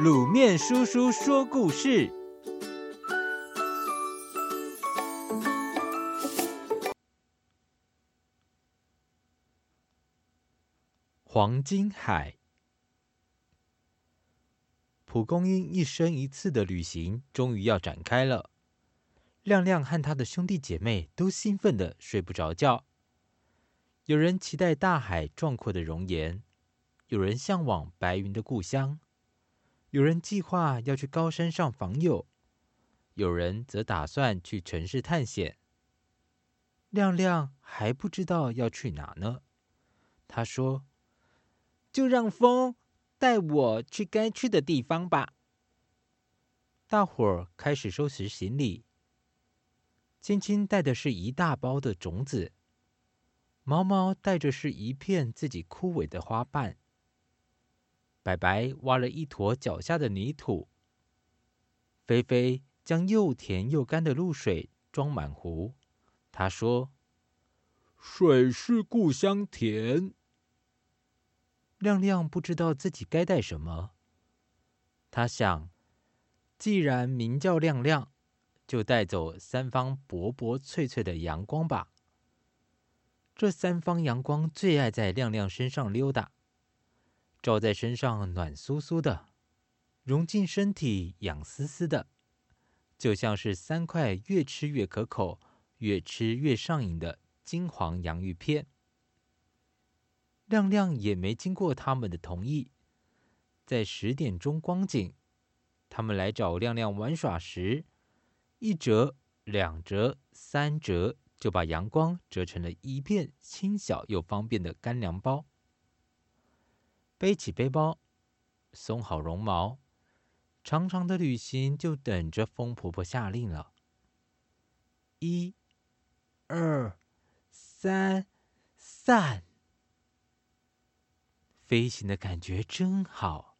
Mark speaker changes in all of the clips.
Speaker 1: 卤面叔叔说故事：黄金海。蒲公英一生一次的旅行终于要展开了。亮亮和他的兄弟姐妹都兴奋得睡不着觉。有人期待大海壮阔的容颜，有人向往白云的故乡。有人计划要去高山上访友，有人则打算去城市探险。亮亮还不知道要去哪呢。他说：“就让风带我去该去的地方吧。”大伙儿开始收拾行李。青青带的是一大包的种子，毛毛带着是一片自己枯萎的花瓣。白白挖了一坨脚下的泥土，菲菲将又甜又干的露水装满壶。她说：“水是故乡甜。”亮亮不知道自己该带什么。他想，既然名叫亮亮，就带走三方薄薄脆脆的阳光吧。这三方阳光最爱在亮亮身上溜达。照在身上暖酥酥的，融进身体痒丝丝的，就像是三块越吃越可口、越吃越上瘾的金黄洋芋片。亮亮也没经过他们的同意，在十点钟光景，他们来找亮亮玩耍时，一折、两折、三折，就把阳光折成了一片轻小又方便的干粮包。背起背包，松好绒毛，长长的旅行就等着风婆婆下令了。一、二、三，散！飞行的感觉真好，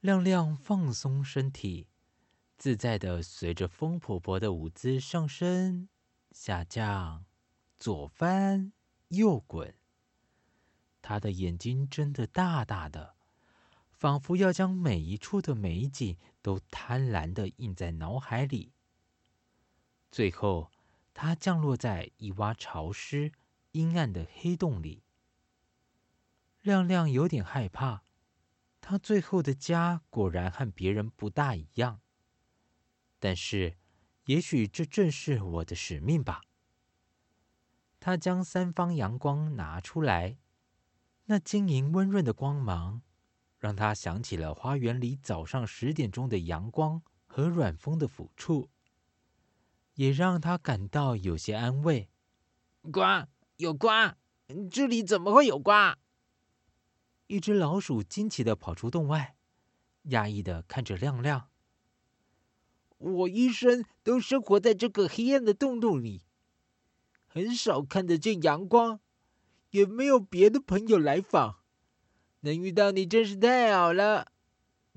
Speaker 1: 亮亮放松身体，自在的随着风婆婆的舞姿上升、下降、左翻、右滚。他的眼睛睁得大大的，仿佛要将每一处的美景都贪婪地印在脑海里。最后，他降落在一洼潮湿、阴暗的黑洞里。亮亮有点害怕，他最后的家果然和别人不大一样。但是，也许这正是我的使命吧。他将三方阳光拿出来。那晶莹温润的光芒，让他想起了花园里早上十点钟的阳光和软风的抚触，也让他感到有些安慰。
Speaker 2: 呱，有呱！这里怎么会有呱？
Speaker 1: 一只老鼠惊奇的跑出洞外，讶异的看着亮亮。
Speaker 2: 我一生都生活在这个黑暗的洞洞里，很少看得见阳光。也没有别的朋友来访，能遇到你真是太好了。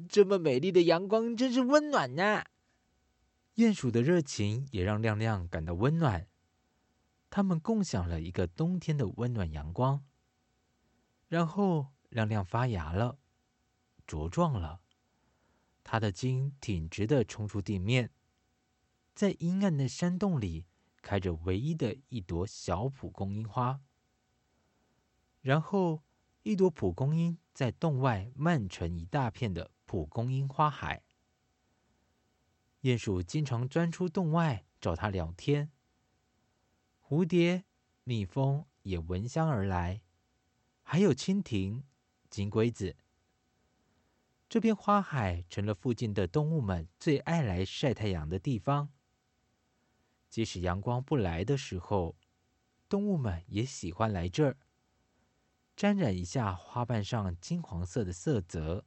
Speaker 2: 这么美丽的阳光真是温暖呐！
Speaker 1: 鼹鼠的热情也让亮亮感到温暖，他们共享了一个冬天的温暖阳光。然后亮亮发芽了，茁壮了，他的茎挺直的冲出地面，在阴暗的山洞里开着唯一的一朵小蒲公英花。然后，一朵蒲公英在洞外漫成一大片的蒲公英花海。鼹鼠经常钻出洞外找它聊天。蝴蝶、蜜蜂也闻香而来，还有蜻蜓、金龟子。这片花海成了附近的动物们最爱来晒太阳的地方。即使阳光不来的时候，动物们也喜欢来这儿。沾染一下花瓣上金黄色的色泽，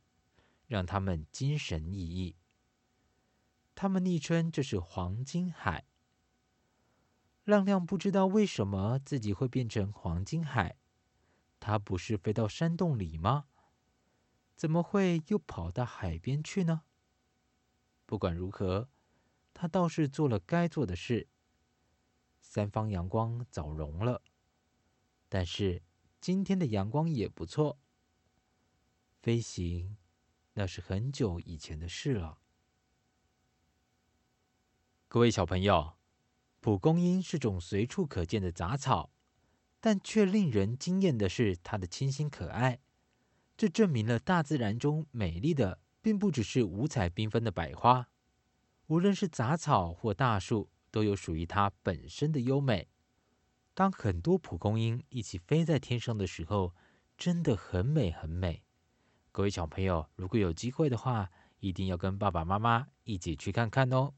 Speaker 1: 让它们精神奕奕。他们昵称这是黄金海。亮亮不知道为什么自己会变成黄金海，他不是飞到山洞里吗？怎么会又跑到海边去呢？不管如何，他倒是做了该做的事。三方阳光早融了，但是。今天的阳光也不错。飞行、那是很久以前的事了。各位小朋友，蒲公英是种随处可见的杂草，但却令人惊艳的是它的清新可爱。这证明了大自然中美丽的，并不只是五彩缤纷的百花，无论是杂草或大树，都有属于它本身的优美。当很多蒲公英一起飞在天上的时候，真的很美很美。各位小朋友，如果有机会的话，一定要跟爸爸妈妈一起去看看哦。